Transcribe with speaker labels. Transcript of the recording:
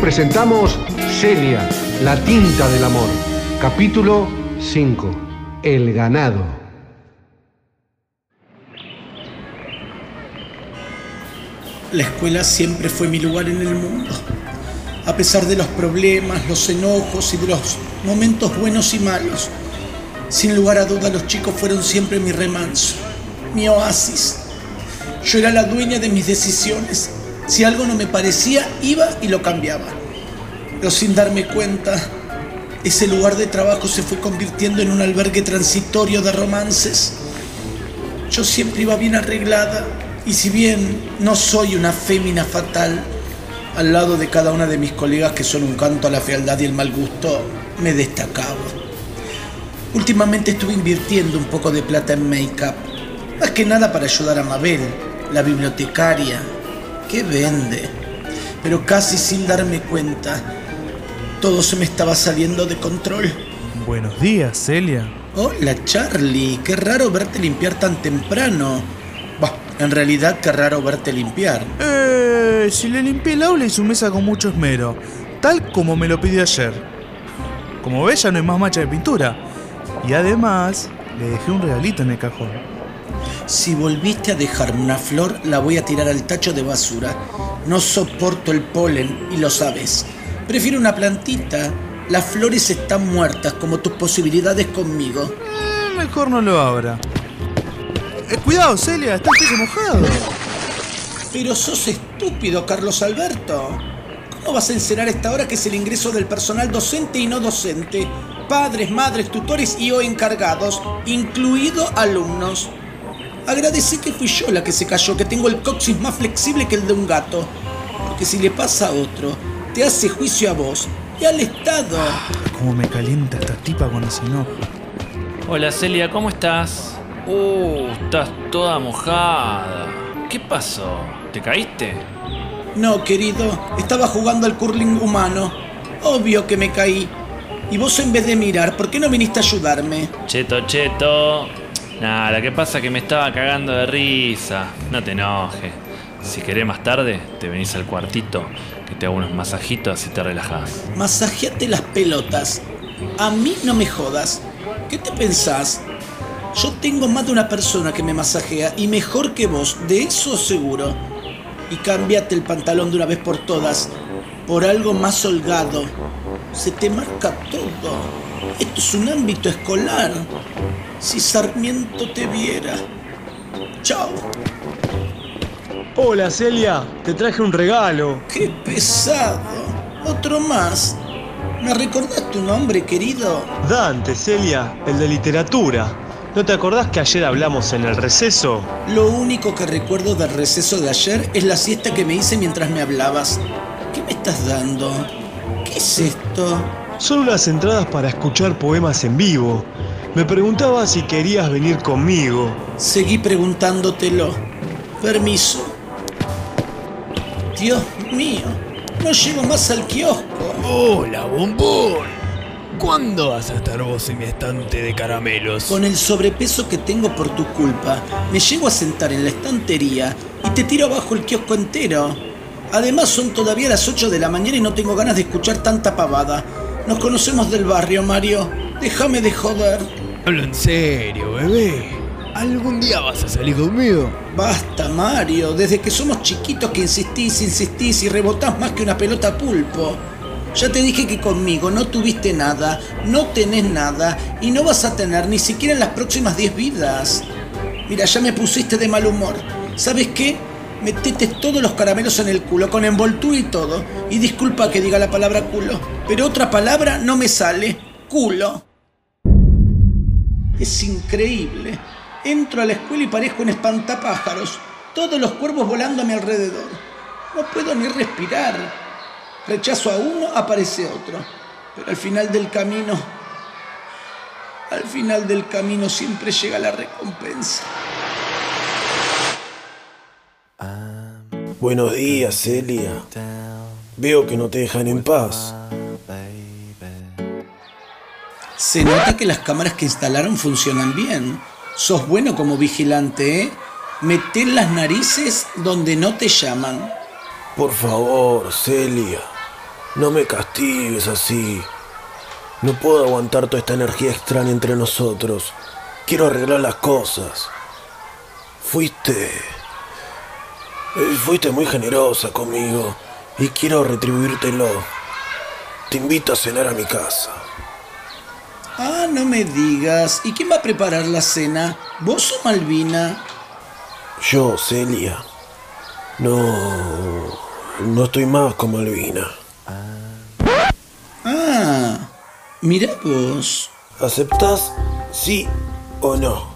Speaker 1: Presentamos Celia, la tinta del amor, capítulo 5, El ganado.
Speaker 2: La escuela siempre fue mi lugar en el mundo. A pesar de los problemas, los enojos y de los momentos buenos y malos, sin lugar a duda los chicos fueron siempre mi remanso, mi oasis. Yo era la dueña de mis decisiones. Si algo no me parecía, iba y lo cambiaba. Pero sin darme cuenta, ese lugar de trabajo se fue convirtiendo en un albergue transitorio de romances. Yo siempre iba bien arreglada y si bien no soy una fémina fatal, al lado de cada una de mis colegas que son un canto a la fealdad y el mal gusto, me destacaba. Últimamente estuve invirtiendo un poco de plata en make-up, más que nada para ayudar a Mabel, la bibliotecaria, que vende. Pero casi sin darme cuenta, todo se me estaba saliendo de control.
Speaker 3: Buenos días, Celia.
Speaker 2: Hola Charlie, qué raro verte limpiar tan temprano. Bah, en realidad qué raro verte limpiar.
Speaker 3: Eh, si le limpié el aula y su mesa con mucho esmero, tal como me lo pidió ayer. Como ves, ya no hay más mancha de pintura. Y además, le dejé un regalito en el cajón.
Speaker 2: Si volviste a dejarme una flor, la voy a tirar al tacho de basura. No soporto el polen y lo sabes. Prefiero una plantita. Las flores están muertas como tus posibilidades conmigo.
Speaker 3: Eh, mejor no lo abra. Eh, cuidado, Celia, está el mojado.
Speaker 2: Pero sos estúpido, Carlos Alberto. ¿Cómo vas a encerar esta hora que es el ingreso del personal docente y no docente? Padres, madres, tutores y o encargados, incluido alumnos. Agradecí que fui yo la que se cayó, que tengo el coxis más flexible que el de un gato. Porque si le pasa a otro, te hace juicio a vos y al Estado.
Speaker 3: Cómo me calienta esta tipa cuando se enoja.
Speaker 4: Hola Celia, ¿cómo estás? Uh, estás toda mojada. ¿Qué pasó? ¿Te caíste?
Speaker 2: No, querido, estaba jugando al curling humano. Obvio que me caí. Y vos en vez de mirar, ¿por qué no viniste a ayudarme?
Speaker 4: Cheto, cheto. Nada, que pasa que me estaba cagando de risa. No te enojes. Si querés más tarde, te venís al cuartito, que te hago unos masajitos y te relajás.
Speaker 2: Masajeate las pelotas. A mí no me jodas. ¿Qué te pensás? Yo tengo más de una persona que me masajea y mejor que vos, de eso seguro. Y cámbiate el pantalón de una vez por todas, por algo más holgado. Se te marca todo. Esto es un ámbito escolar. Si Sarmiento te viera. Chao.
Speaker 5: Hola Celia, te traje un regalo.
Speaker 2: Qué pesado. Otro más. ¿Me recordás tu nombre, querido?
Speaker 5: Dante, Celia, el de literatura. ¿No te acordás que ayer hablamos en el receso?
Speaker 2: Lo único que recuerdo del receso de ayer es la siesta que me hice mientras me hablabas. ¿Qué me estás dando? ¿Qué es esto?
Speaker 5: Son unas entradas para escuchar poemas en vivo. Me preguntaba si querías venir conmigo.
Speaker 2: Seguí preguntándotelo. Permiso. Dios mío, no llego más al kiosco.
Speaker 6: Hola, bombón. ¿Cuándo vas a estar vos en mi estante de caramelos?
Speaker 2: Con el sobrepeso que tengo por tu culpa, me llego a sentar en la estantería y te tiro abajo el kiosco entero. Además son todavía las 8 de la mañana y no tengo ganas de escuchar tanta pavada. Nos conocemos del barrio, Mario. Déjame de joder.
Speaker 6: Hablo en serio, bebé. ¿Algún día vas a salir conmigo?
Speaker 2: Basta, Mario. Desde que somos chiquitos que insistís, insistís y rebotás más que una pelota pulpo. Ya te dije que conmigo no tuviste nada, no tenés nada y no vas a tener ni siquiera en las próximas 10 vidas. Mira, ya me pusiste de mal humor. ¿Sabes qué? Metete todos los caramelos en el culo, con envoltura y todo. Y disculpa que diga la palabra culo, pero otra palabra no me sale. Es increíble. Entro a la escuela y parezco un espantapájaros. Todos los cuervos volando a mi alrededor. No puedo ni respirar. Rechazo a uno, aparece otro. Pero al final del camino, al final del camino siempre llega la recompensa.
Speaker 7: Buenos días, Celia. Veo que no te dejan en paz.
Speaker 2: Se nota que las cámaras que instalaron funcionan bien. Sos bueno como vigilante, ¿eh? Meté las narices donde no te llaman.
Speaker 7: Por favor, Celia. No me castigues así. No puedo aguantar toda esta energía extraña entre nosotros. Quiero arreglar las cosas. Fuiste... eh, Fuiste muy generosa conmigo y quiero retribuírtelo. Te invito a cenar a mi casa.
Speaker 2: Ah, no me digas. ¿Y quién va a preparar la cena? ¿Vos o Malvina?
Speaker 7: Yo, Celia. No... No estoy más con Malvina.
Speaker 2: Ah, mira vos.
Speaker 7: ¿Aceptás sí o no?